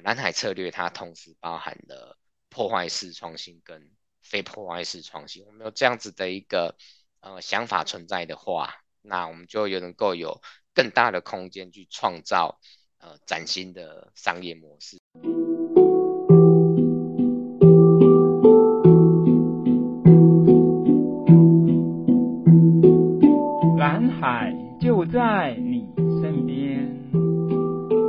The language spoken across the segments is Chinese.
蓝海策略它同时包含了破坏式创新跟非破坏式创新。我们有这样子的一个呃想法存在的话，那我们就有能够有更大的空间去创造呃崭新的商业模式。蓝海就在你身边，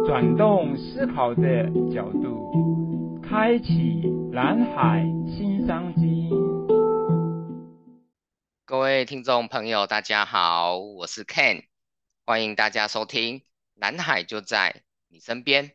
转动思考的角度，开启蓝海新商机。各位听众朋友，大家好，我是 Ken，欢迎大家收听《蓝海就在你身边》。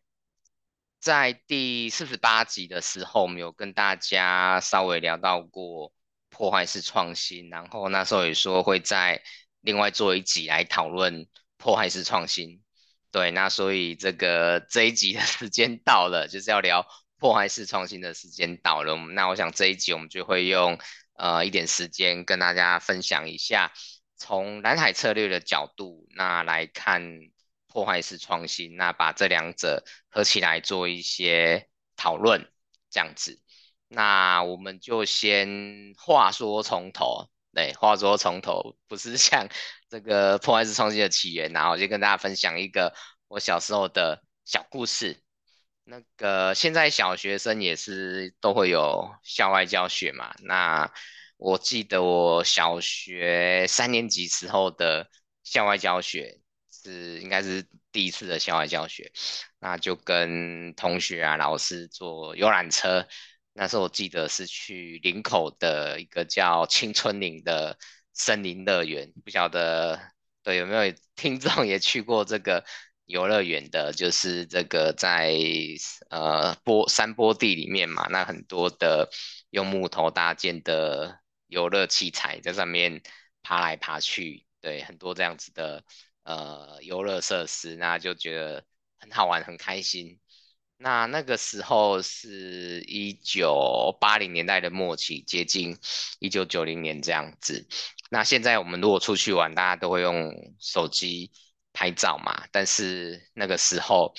在第四十八集的时候，我们有跟大家稍微聊到过破坏式创新，然后那时候也说会在另外做一集来讨论破坏式创新。对，那所以这个这一集的时间到了，就是要聊破坏式创新的时间到了。那我想这一集我们就会用。呃，一点时间跟大家分享一下，从蓝海策略的角度，那来看破坏式创新，那把这两者合起来做一些讨论，这样子。那我们就先话说从头，对，话说从头，不是像 这个破坏式创新的起源，然后我就跟大家分享一个我小时候的小故事。那个现在小学生也是都会有校外教学嘛？那我记得我小学三年级时候的校外教学是应该是第一次的校外教学，那就跟同学啊、老师坐游览车。那时候我记得是去林口的一个叫青春岭的森林乐园，不晓得对有没有听众也去过这个？游乐园的，就是这个在呃坡山坡地里面嘛，那很多的用木头搭建的游乐器材在上面爬来爬去，对，很多这样子的呃游乐设施，那就觉得很好玩，很开心。那那个时候是一九八零年代的末期，接近一九九零年这样子。那现在我们如果出去玩，大家都会用手机。拍照嘛，但是那个时候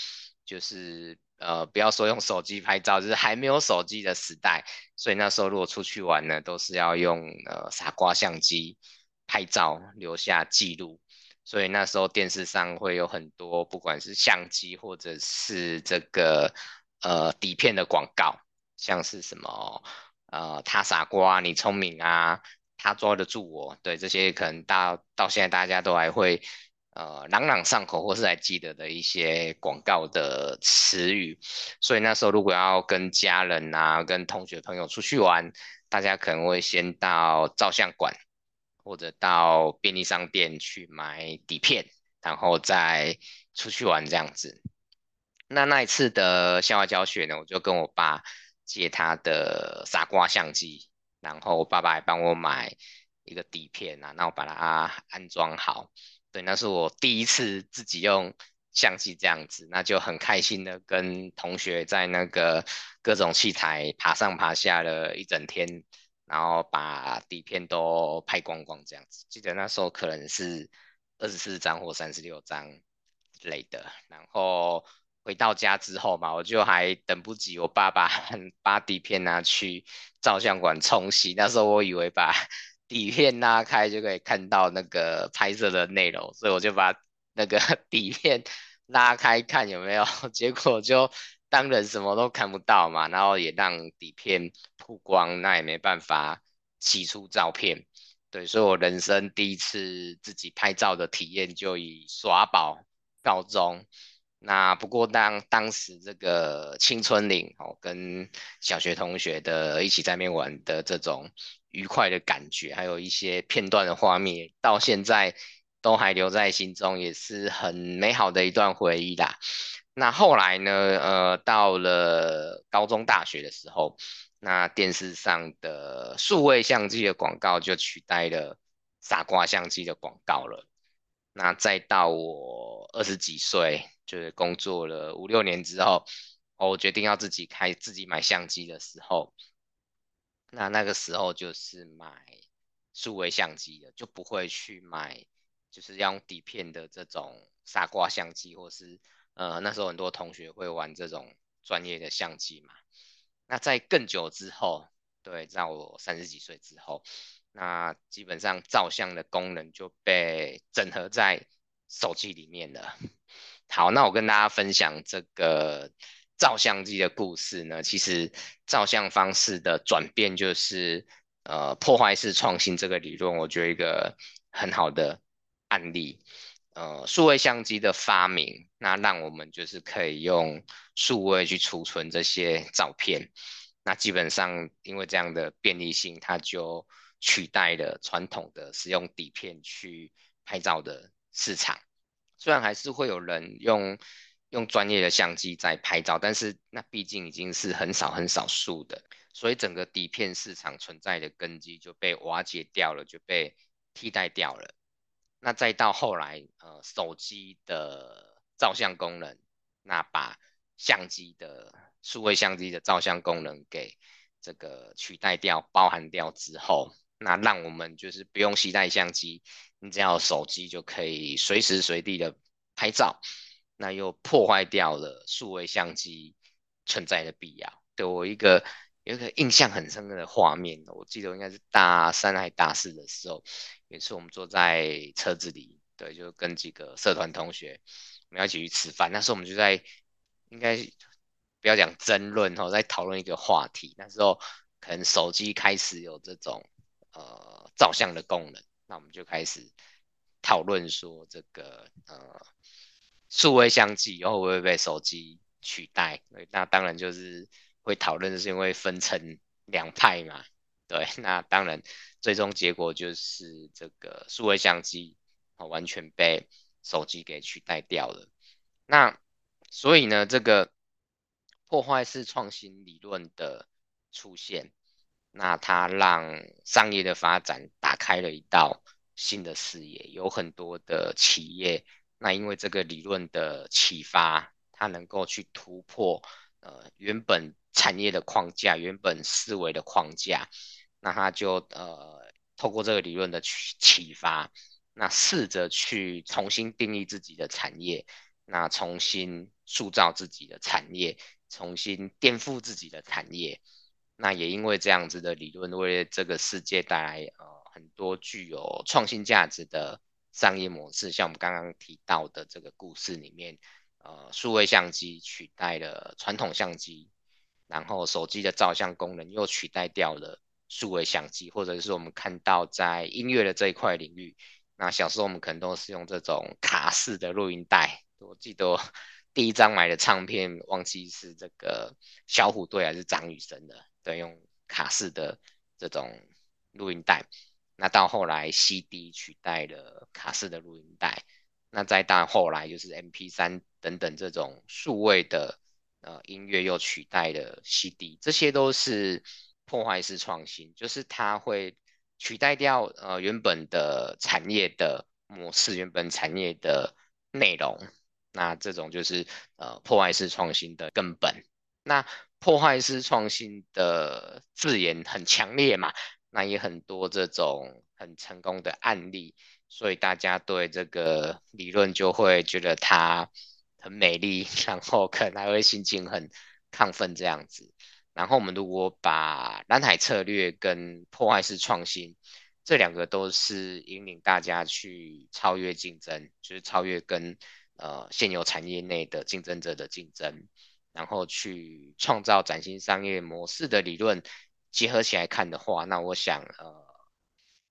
就是呃，不要说用手机拍照，就是还没有手机的时代，所以那时候如果出去玩呢，都是要用呃傻瓜相机拍照留下记录，所以那时候电视上会有很多不管是相机或者是这个呃底片的广告，像是什么呃他傻瓜你聪明啊，他抓得住我，对，这些可能到到现在大家都还会。呃，朗朗上口或是还记得的一些广告的词语，所以那时候如果要跟家人啊、跟同学朋友出去玩，大家可能会先到照相馆或者到便利商店去买底片，然后再出去玩这样子。那那一次的校外教学呢，我就跟我爸借他的傻瓜相机，然后我爸爸还帮我买一个底片啊，那我把它安装好。对，那是我第一次自己用相机这样子，那就很开心的跟同学在那个各种器材爬上爬下了一整天，然后把底片都拍光光这样子。记得那时候可能是二十四张或三十六张之类的。然后回到家之后嘛，我就还等不及我爸爸 把底片拿去照相馆冲洗。那时候我以为把 底片拉开就可以看到那个拍摄的内容，所以我就把那个 底片拉开看有没有，结果就当然什么都看不到嘛，然后也让底片曝光，那也没办法洗出照片，对，所以我人生第一次自己拍照的体验就以耍宝告终。那不过当当时这个青春岭哦，跟小学同学的一起在那边玩的这种。愉快的感觉，还有一些片段的画面，到现在都还留在心中，也是很美好的一段回忆啦。那后来呢？呃，到了高中、大学的时候，那电视上的数位相机的广告就取代了傻瓜相机的广告了。那再到我二十几岁，就是工作了五六年之后，我决定要自己开、自己买相机的时候。那那个时候就是买数位相机的，就不会去买就是要用底片的这种傻瓜相机，或是呃那时候很多同学会玩这种专业的相机嘛。那在更久之后，对，在我三十几岁之后，那基本上照相的功能就被整合在手机里面了。好，那我跟大家分享这个照相机的故事呢。其实照相方式的转变就是，呃，破坏式创新这个理论，我觉得一个很好的案例。呃，数位相机的发明，那让我们就是可以用数位去储存这些照片。那基本上因为这样的便利性，它就取代了传统的使用底片去拍照的市场。虽然还是会有人用用专业的相机在拍照，但是那毕竟已经是很少很少数的，所以整个底片市场存在的根基就被瓦解掉了，就被替代掉了。那再到后来，呃，手机的照相功能，那把相机的数位相机的照相功能给这个取代掉、包含掉之后，那让我们就是不用携带相机，你只要手机就可以随时随地的拍照，那又破坏掉了数位相机存在的必要。对我一个有一个印象很深刻的画面，我记得应该是大三还大四的时候。有一次我们坐在车子里，对，就跟几个社团同学，我们要一起去吃饭。那时候我们就在，应该不要讲争论哦，在讨论一个话题。那时候可能手机开始有这种呃照相的功能，那我们就开始讨论说这个呃数位相机以后会不会被手机取代？那当然就是会讨论，是因为分成两派嘛。对，那当然，最终结果就是这个数位相机啊，完全被手机给取代掉了。那所以呢，这个破坏式创新理论的出现，那它让商业的发展打开了一道新的视野，有很多的企业，那因为这个理论的启发，它能够去突破呃原本产业的框架，原本思维的框架。那他就呃透过这个理论的启启发，那试着去重新定义自己的产业，那重新塑造自己的产业，重新颠覆自己的产业。那也因为这样子的理论，为这个世界带来呃很多具有创新价值的商业模式，像我们刚刚提到的这个故事里面，呃，数位相机取代了传统相机，然后手机的照相功能又取代掉了。数位相机，或者是我们看到在音乐的这一块领域，那小时候我们可能都是用这种卡式的录音带。我记得 第一张买的唱片，忘记是这个小虎队还是张雨生的，对，用卡式的这种录音带。那到后来 CD 取代了卡式的录音带，那再到后来就是 MP3 等等这种数位的呃音乐又取代了 CD，这些都是。破坏式创新就是它会取代掉呃原本的产业的模式，原本产业的内容，那这种就是呃破坏式创新的根本。那破坏式创新的字眼很强烈嘛，那也很多这种很成功的案例，所以大家对这个理论就会觉得它很美丽，然后可能还会心情很亢奋这样子。然后我们如果把蓝海策略跟破坏式创新这两个都是引领大家去超越竞争，就是超越跟呃现有产业内的竞争者的竞争，然后去创造崭新商业模式的理论结合起来看的话，那我想呃。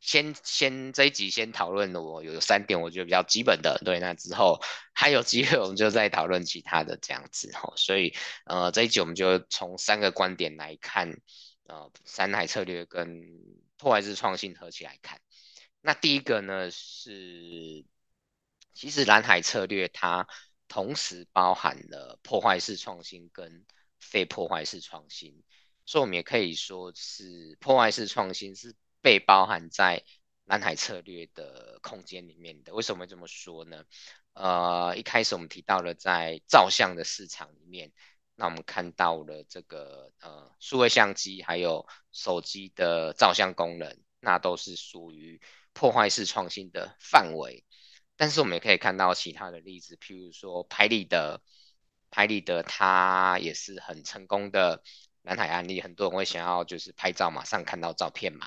先先这一集先讨论的，我有三点我觉得比较基本的，对，那之后还有机会我们就再讨论其他的这样子哈，所以呃这一集我们就从三个观点来看，呃蓝海策略跟破坏式创新合起来看，那第一个呢是，其实蓝海策略它同时包含了破坏式创新跟非破坏式创新，所以我们也可以说是破坏式创新是。被包含在蓝海策略的空间里面的，为什么这么说呢？呃，一开始我们提到了在照相的市场里面，那我们看到了这个呃数位相机还有手机的照相功能，那都是属于破坏式创新的范围。但是我们也可以看到其他的例子，譬如说拍立得、拍立得它也是很成功的蓝海案例，很多人会想要就是拍照马上看到照片嘛，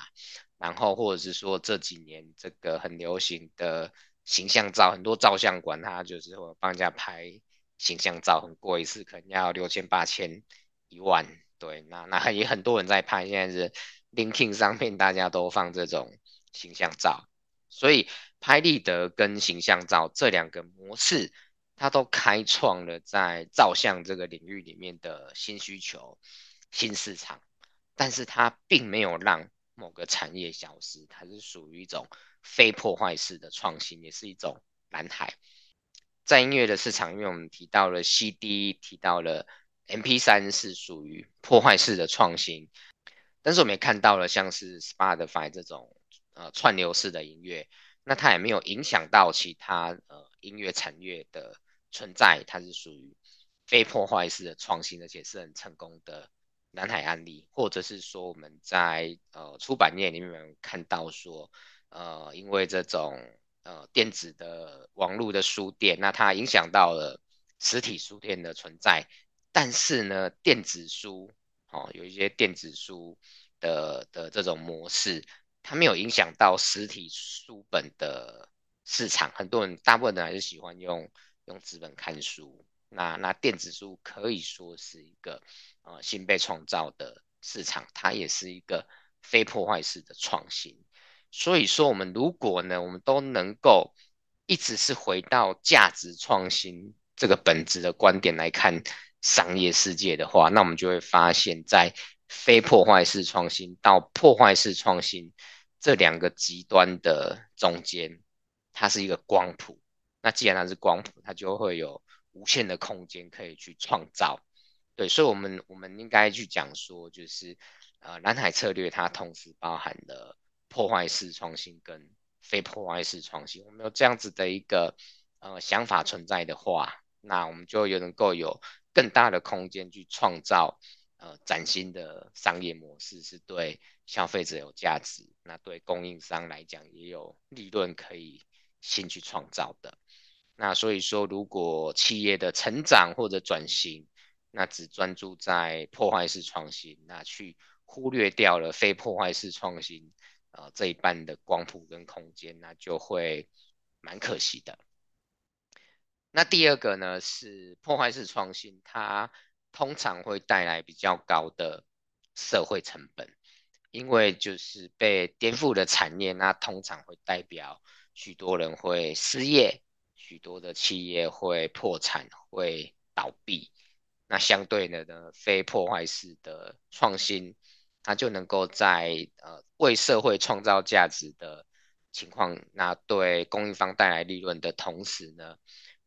然后或者是说这几年这个很流行的形象照，很多照相馆它就是会帮人家拍形象照，很贵，一次可能要六千八千一万，对，那那也很多人在拍，现在是 LinkedIn 上面大家都放这种形象照，所以拍立得跟形象照这两个模式。它都开创了在照相这个领域里面的新需求、新市场，但是它并没有让某个产业消失，它是属于一种非破坏式的创新，也是一种蓝海。在音乐的市场，因为我们提到了 CD，提到了 MP3 是属于破坏式的创新，但是我们也看到了像是 Spotify 这种呃串流式的音乐，那它也没有影响到其他呃音乐产业的。存在，它是属于非破坏式的创新，而且是很成功的南海案例，或者是说我们在呃出版业里面看到说，呃，因为这种呃电子的网络的书店，那它影响到了实体书店的存在，但是呢，电子书哦，有一些电子书的的这种模式，它没有影响到实体书本的市场，很多人大部分人还是喜欢用。用纸本看书，那那电子书可以说是一个呃新被创造的市场，它也是一个非破坏式的创新。所以说，我们如果呢，我们都能够一直是回到价值创新这个本质的观点来看商业世界的话，那我们就会发现，在非破坏式创新到破坏式创新这两个极端的中间，它是一个光谱。那既然它是光谱，它就会有无限的空间可以去创造，对，所以，我们我们应该去讲说，就是呃，蓝海策略它同时包含了破坏式创新跟非破坏式创新。我们有这样子的一个呃想法存在的话，那我们就有能够有更大的空间去创造呃崭新的商业模式，是对消费者有价值，那对供应商来讲也有利润可以先去创造的。那所以说，如果企业的成长或者转型，那只专注在破坏式创新，那去忽略掉了非破坏式创新，呃，这一半的光谱跟空间，那就会蛮可惜的。那第二个呢，是破坏式创新，它通常会带来比较高的社会成本，因为就是被颠覆的产业，那通常会代表许多人会失业。许多的企业会破产、会倒闭，那相对的呢，非破坏式的创新，它就能够在呃为社会创造价值的情况，那对供应方带来利润的同时呢，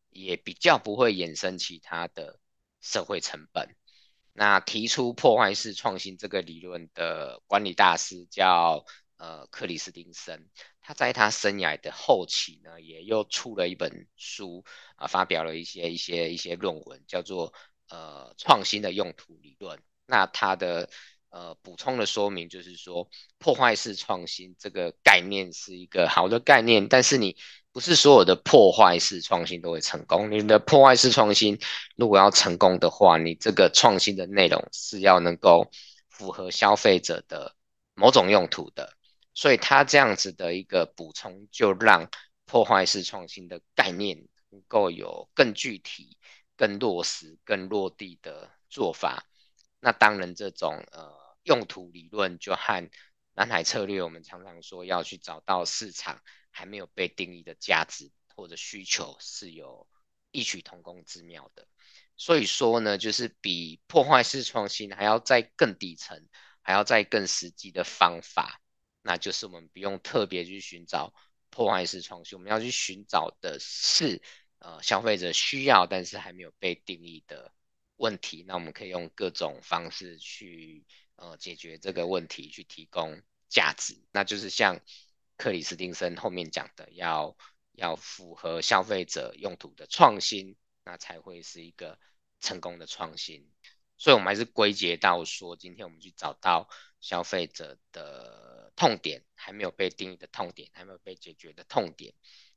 也比较不会衍生其他的社会成本。那提出破坏式创新这个理论的管理大师叫呃克里斯汀森。他在他生涯的后期呢，也又出了一本书啊，发表了一些一些一些论文，叫做呃创新的用途理论。那他的呃补充的说明就是说，破坏式创新这个概念是一个好的概念，但是你不是所有的破坏式创新都会成功。你的破坏式创新如果要成功的话，你这个创新的内容是要能够符合消费者的某种用途的。所以他这样子的一个补充，就让破坏式创新的概念能够有更具体、更落实、更落地的做法。那当然，这种呃用途理论就和南海策略，我们常常说要去找到市场还没有被定义的价值或者需求，是有异曲同工之妙的。所以说呢，就是比破坏式创新还要再更底层，还要再更实际的方法。那就是我们不用特别去寻找破坏式创新，我们要去寻找的是呃消费者需要但是还没有被定义的问题。那我们可以用各种方式去呃解决这个问题，去提供价值。那就是像克里斯汀森后面讲的，要要符合消费者用途的创新，那才会是一个成功的创新。所以，我们还是归结到说，今天我们去找到消费者的。痛点还没有被定义的痛点，还没有被解决的痛点。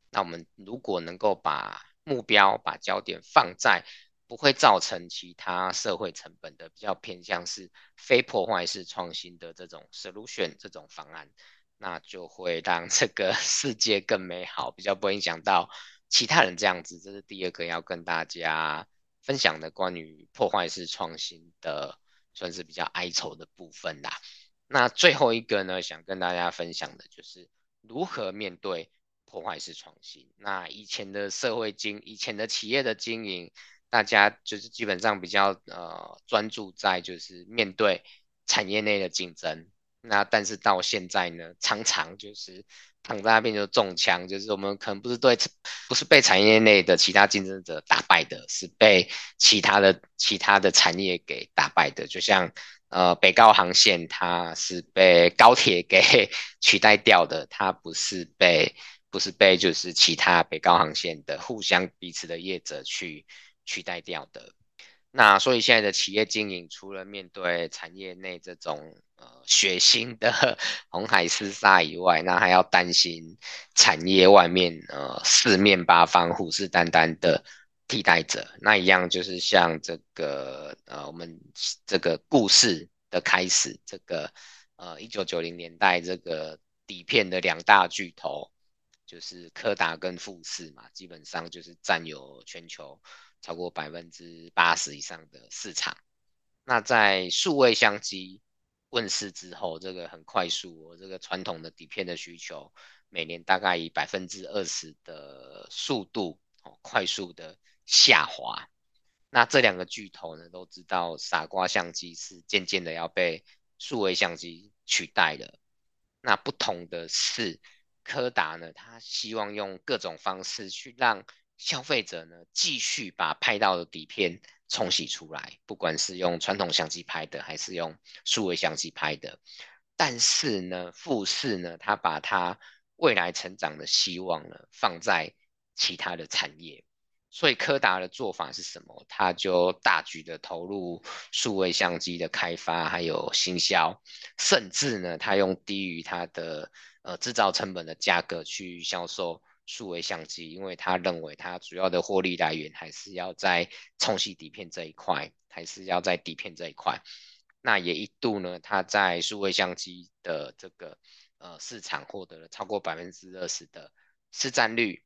那我们如果能够把目标、把焦点放在不会造成其他社会成本的，比较偏向是非破坏式创新的这种 solution 这种方案，那就会让这个 世界更美好，比较不会影响到其他人这样子。这是第二个要跟大家分享的关于破坏式创新的，算是比较哀愁的部分啦。那最后一个呢，想跟大家分享的就是如何面对破坏式创新。那以前的社会经，以前的企业的经营。大家就是基本上比较呃专注在就是面对产业内的竞争，那但是到现在呢，常常就是躺在那边就中枪，就是我们可能不是对不是被产业内的其他竞争者打败的，是被其他的其他的产业给打败的。就像呃北高航线，它是被高铁给 取代掉的，它不是被不是被就是其他北高航线的互相彼此的业者去。取代掉的，那所以现在的企业经营，除了面对产业内这种呃血腥的红海厮杀以外，那还要担心产业外面呃四面八方虎视眈眈的替代者。那一样就是像这个呃我们这个故事的开始，这个呃一九九零年代这个底片的两大巨头，就是柯达跟富士嘛，基本上就是占有全球。超过百分之八十以上的市场。那在数位相机问世之后，这个很快速哦，这个传统的底片的需求每年大概以百分之二十的速度哦，快速的下滑。那这两个巨头呢，都知道傻瓜相机是渐渐的要被数位相机取代了。那不同的是，柯达呢，他希望用各种方式去让消费者呢，继续把拍到的底片冲洗出来，不管是用传统相机拍的，还是用数位相机拍的。但是呢，富士呢，他把他未来成长的希望呢，放在其他的产业。所以柯达的做法是什么？他就大举的投入数位相机的开发，还有行销，甚至呢，他用低于他的呃制造成本的价格去销售。数位相机，因为他认为他主要的获利来源还是要在冲洗底片这一块，还是要在底片这一块。那也一度呢，他在数位相机的这个呃市场获得了超过百分之二十的市占率。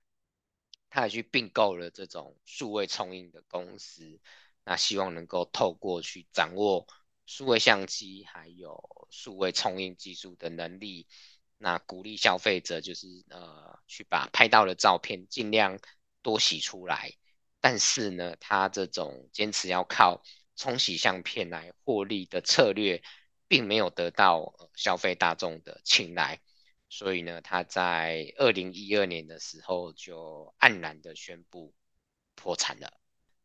他也去并购了这种数位冲印的公司，那希望能够透过去掌握数位相机还有数位冲印技术的能力。那鼓励消费者就是呃去把拍到的照片尽量多洗出来，但是呢，他这种坚持要靠冲洗相片来获利的策略，并没有得到消费大众的青睐，所以呢，他在二零一二年的时候就黯然的宣布破产了。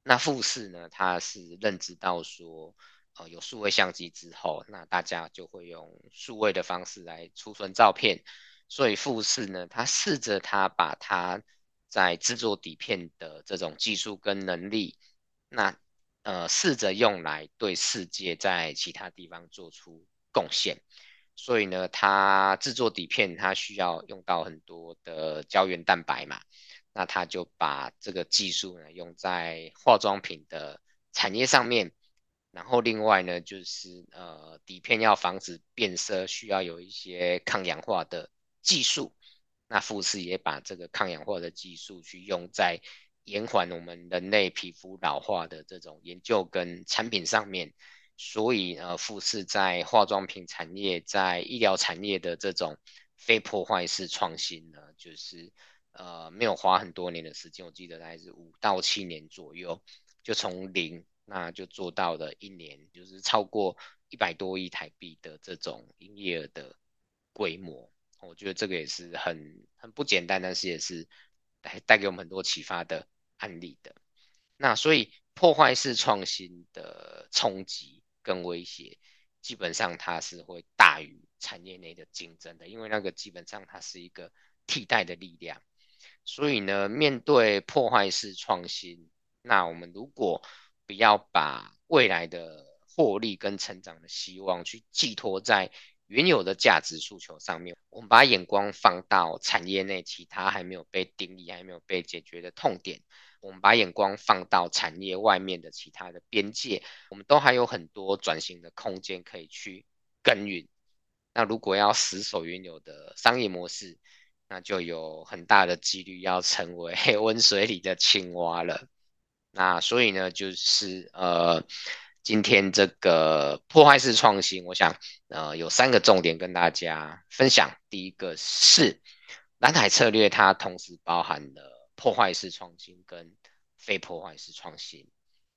那富士呢，他是认知到说。呃，有数位相机之后，那大家就会用数位的方式来储存照片。所以富士呢，他试着他把他在制作底片的这种技术跟能力，那呃试着用来对世界在其他地方做出贡献。所以呢，他制作底片，他需要用到很多的胶原蛋白嘛，那他就把这个技术呢用在化妆品的产业上面。然后另外呢，就是呃底片要防止变色，需要有一些抗氧化的技术。那富士也把这个抗氧化的技术去用在延缓我们人类皮肤老化的这种研究跟产品上面。所以呃，富士在化妆品产业、在医疗产业的这种非破坏式创新呢，就是呃没有花很多年的时间，我记得大概是五到七年左右，就从零。那就做到了一年，就是超过一百多亿台币的这种营业额的规模，我觉得这个也是很很不简单，但是也是带带给我们很多启发的案例的。那所以破坏式创新的冲击跟威胁，基本上它是会大于产业内的竞争的，因为那个基本上它是一个替代的力量。所以呢，面对破坏式创新，那我们如果不要把未来的获利跟成长的希望去寄托在原有的价值诉求上面，我们把眼光放到产业内其他还没有被定义、还没有被解决的痛点，我们把眼光放到产业外面的其他的边界，我们都还有很多转型的空间可以去耕耘。那如果要死守原有的商业模式，那就有很大的几率要成为 温水里的青蛙了。那所以呢，就是呃。今天这个破坏式创新，我想呃有三个重点跟大家分享。第一个是蓝海策略，它同时包含了破坏式创新跟非破坏式创新。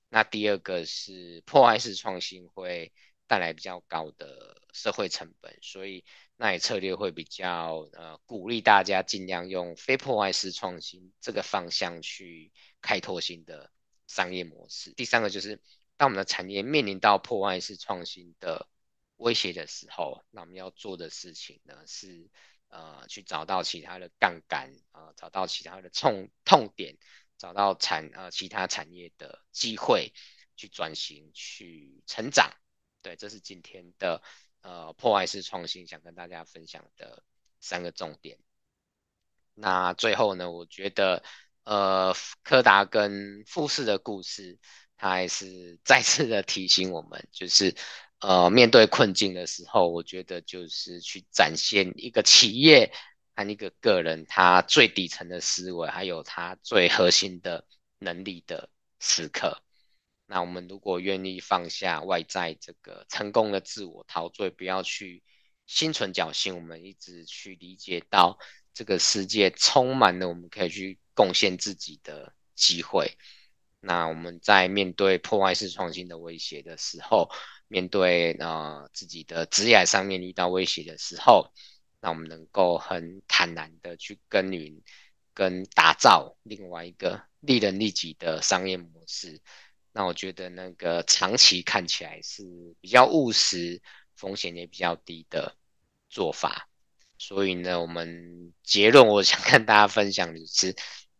那第二个是破坏式创新会带来比较高的社会成本，所以那也策略会比较呃鼓励大家尽量用非破坏式创新这个方向去开拓新的商业模式。第三个就是。当我们的产业面临到破坏式创新的威胁的时候，那我们要做的事情呢是，呃，去找到其他的杠杆，啊、找到其他的痛痛点，找到产呃其他产业的机会，去转型，去成长。对，这是今天的呃破坏式创新想跟大家分享的三个重点。那最后呢，我觉得呃柯达跟富士的故事。它还是 再次的提醒我们，就是呃，面对困境的时候，我觉得就是去展现一个企业和一个个人他最底层的思维，还有他最核心的能力的时刻。那我们如果愿意放下外在这个成功的自我陶醉，不要去心存侥幸，我们一直去理解到这个世界充满了我们可以去贡献自己的机会。那我们在面对破坏式创新的威胁的时候，面对呃自己的职业上面遇到威胁的时候，那我们能够很坦然的去耕耘跟打造另外一个利人利己的商业模式。那我觉得那个长期看起来是比较务实、风险也比较低的做法。所以呢，我们结论我想跟大家分享的是。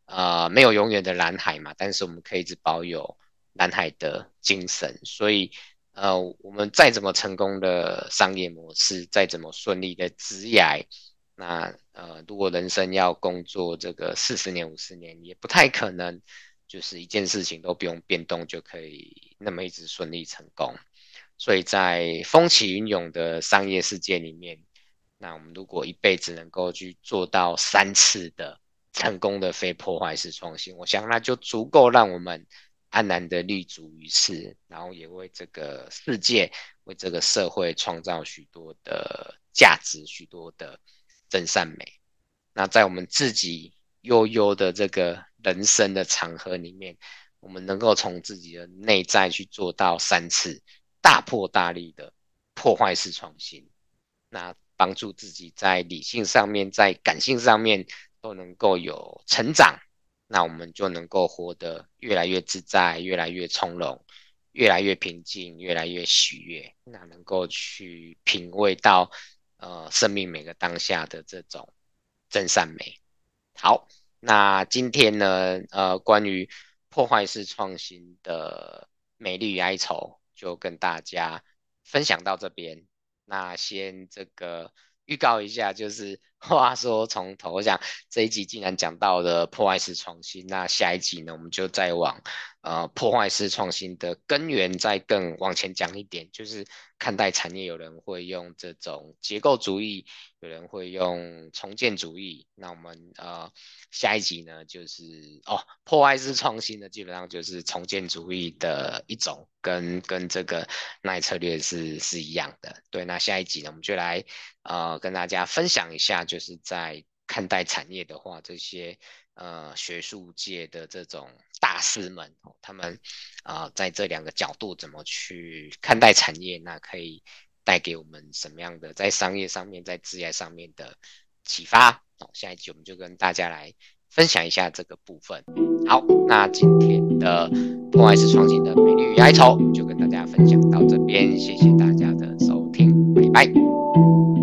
呃，没有永远的蓝海嘛，但是我们可以一直保有蓝海的精神。所以，呃，我们再怎么成功的商业模式，再怎么顺利的职业，那呃，如果人生要工作这个四十年、五十年，也不太可能，就是一件事情都不用变动就可以那么一直顺利成功。所以在风起云涌的商业世界里面，那我们如果一辈子能够去做到三次的。成功的非破坏式创新，我想那就足够让我们安然的立足于世，然后也为这个世界、为这个社会创造许多的价值、许多的真善美。那在我们自己悠悠的这个人生的长河里面，我们能够从自己的内在去做到三次大破大立的破坏式创新，那帮助自己在理性上面、在感性上面。都能够有成长，那我们就能够活得越来越自在，越来越从容，越来越平静，越来越喜悦。那能够去品味到呃生命每个当下的这种真善美。好，那今天呢，呃，关于破坏式创新的美丽与哀愁，就跟大家分享到这边。那先这个预告一下，就是。话说从头，讲这一集既然讲到了破坏式创新，那下一集呢，我们就再往呃破坏式创新的根源再更往前讲一点，就是看待产业，有人会用这种结构主义，有人会用重建主义。那我们呃下一集呢，就是哦破坏式创新呢基本上就是重建主义的一种，跟跟这个奈策略是是一样的。对，那下一集呢，我们就来呃跟大家分享一下。就就是在看待产业的话，这些呃学术界的这种大师们，他们啊、在这两个角度怎么去看待产业，那可以带给我们什么样的在商业上面、在职业上面的启发？好，下一集我们就跟大家来分享一下这个部分。好，那今天的破坏式创新的美丽与哀愁就跟大家分享到这边，谢谢大家的收听，拜拜。